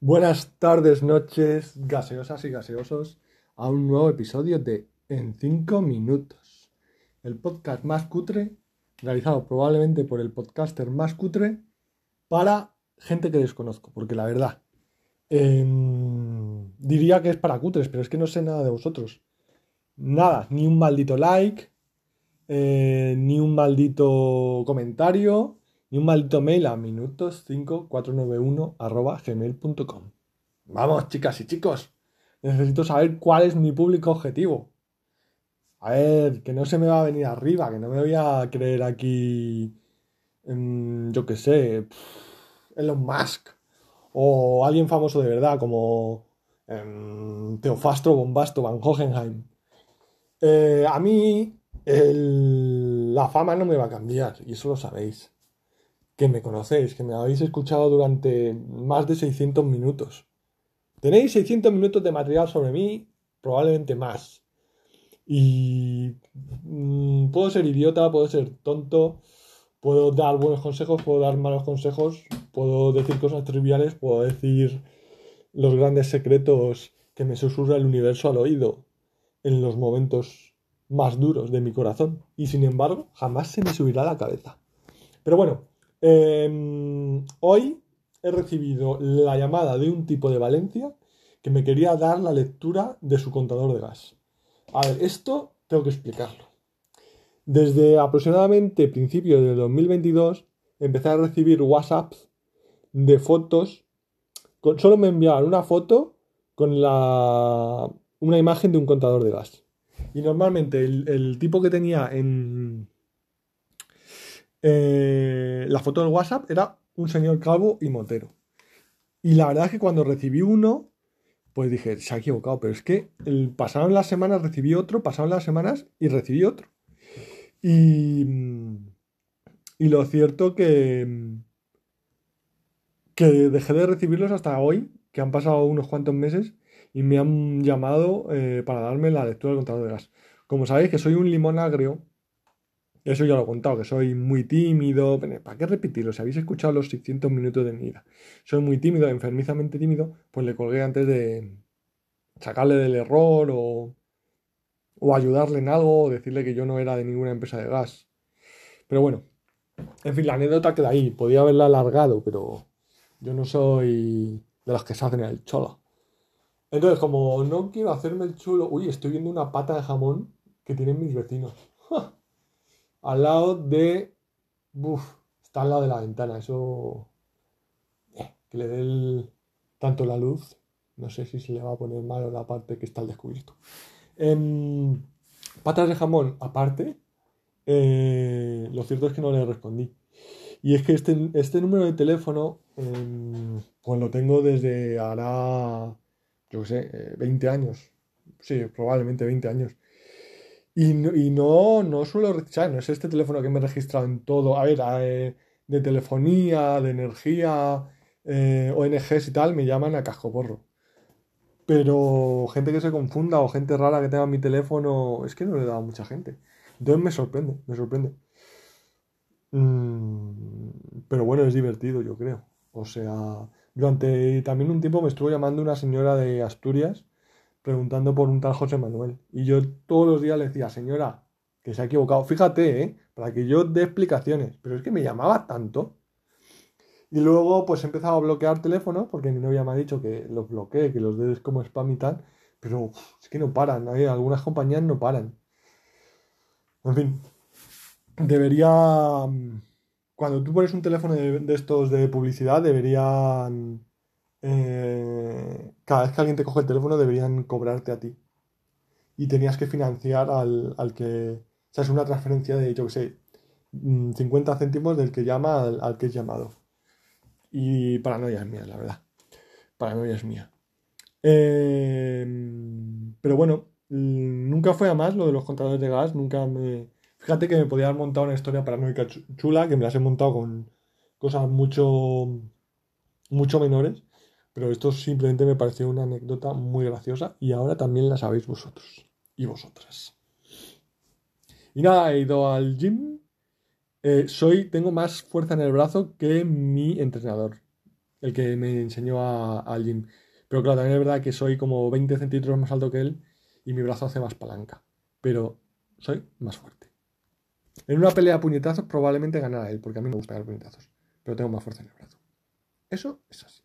Buenas tardes, noches, gaseosas y gaseosos, a un nuevo episodio de En 5 Minutos, el podcast más cutre, realizado probablemente por el podcaster más cutre, para gente que desconozco, porque la verdad, em, diría que es para cutres, pero es que no sé nada de vosotros. Nada, ni un maldito like, eh, ni un maldito comentario, ni un maldito mail a minutos5491 arroba gmail.com. Vamos, chicas y chicos, necesito saber cuál es mi público objetivo. A ver, que no se me va a venir arriba, que no me voy a creer aquí, yo qué sé, Elon Musk o alguien famoso de verdad como em, Teofastro Bombasto Van Hohenheim. Eh, a mí la fama no me va a cambiar y eso lo sabéis que me conocéis, que me habéis escuchado durante más de 600 minutos. Tenéis 600 minutos de material sobre mí, probablemente más. Y mm, puedo ser idiota, puedo ser tonto, puedo dar buenos consejos, puedo dar malos consejos, puedo decir cosas triviales, puedo decir los grandes secretos que me susurra el universo al oído en los momentos más duros de mi corazón. Y sin embargo, jamás se me subirá la cabeza. Pero bueno, Em, hoy he recibido la llamada de un tipo de Valencia que me quería dar la lectura de su contador de gas. A ver, esto tengo que explicarlo. Desde aproximadamente principios de 2022 empecé a recibir WhatsApps de fotos. solo me enviaban una foto con la, una imagen de un contador de gas. Y normalmente el tipo que tenía en, eh, la foto del WhatsApp era un señor calvo y motero. Y la verdad es que cuando recibí uno, pues dije, se ha equivocado, pero es que pasaron las semanas, recibí otro, pasaron las semanas y recibí otro. Y, y lo cierto que, que dejé de recibirlos hasta hoy, que han pasado unos cuantos meses, y me han llamado eh, para darme la lectura del contador de gas. Como sabéis que soy un limón agrio, eso ya lo he contado, que soy muy tímido. ¿Para qué repetirlo? Si habéis escuchado los 600 minutos de mi vida. Soy muy tímido, enfermizamente tímido, pues le colgué antes de sacarle del error o, o ayudarle en algo o decirle que yo no era de ninguna empresa de gas. Pero bueno, en fin, la anécdota queda ahí. Podía haberla alargado, pero yo no soy de los que se hacen el cholo. Entonces, como no quiero hacerme el chulo, uy, estoy viendo una pata de jamón que tienen mis vecinos al lado de... Uf, está al lado de la ventana, eso... Eh, que le dé tanto la luz, no sé si se le va a poner malo la parte que está al descubierto. Em, patas de jamón aparte, eh, lo cierto es que no le respondí. Y es que este, este número de teléfono, em, pues lo tengo desde ahora, yo qué sé, 20 eh, años. Sí, probablemente 20 años. Y no, no, suelo rechazar, no es este teléfono que me he registrado en todo. A ver, eh, de telefonía, de energía, eh, ONGs y tal, me llaman a cascoporro. Pero gente que se confunda o gente rara que tenga mi teléfono, es que no le he dado a mucha gente. Entonces me sorprende, me sorprende. Mm, pero bueno, es divertido, yo creo. O sea, durante también un tiempo me estuvo llamando una señora de Asturias preguntando por un tal José Manuel. Y yo todos los días le decía, señora, que se ha equivocado. Fíjate, ¿eh? Para que yo dé explicaciones. Pero es que me llamaba tanto. Y luego pues he empezado a bloquear teléfonos porque mi novia me ha dicho que los bloquee, que los des como spam y tal. Pero es que no paran. Algunas compañías no paran. En fin. Debería... Mm, cuando tú pones un teléfono de, de estos de publicidad, deberían eh, cada vez que alguien te coge el teléfono deberían cobrarte a ti. Y tenías que financiar al, al que... O sea, es una transferencia de, yo que sé, 50 mm, céntimos del que llama al, que es llamado. Y paranoia es mía, la verdad. Paranoia es mía. Em, pero bueno, mm, nunca fue a más lo de los contadores de gas. Nunca me... Fíjate que me podía haber montado una historia paranoica chula, que me las he montado con cosas mucho, mucho menores. Pero esto simplemente me pareció una anécdota muy graciosa y ahora también la sabéis vosotros y vosotras. Y nada, he ido al gym. Eh, soy, tengo más fuerza en el brazo que mi entrenador. el que me enseñó al gym. Pero claro, también es verdad que soy como 20 centímetros más alto que él y mi brazo hace más palanca. Pero soy más fuerte. En una pelea a puñetazos probablemente ganara él, porque a mí me gusta dar puñetazos. Pero tengo más fuerza en el brazo. Eso es así.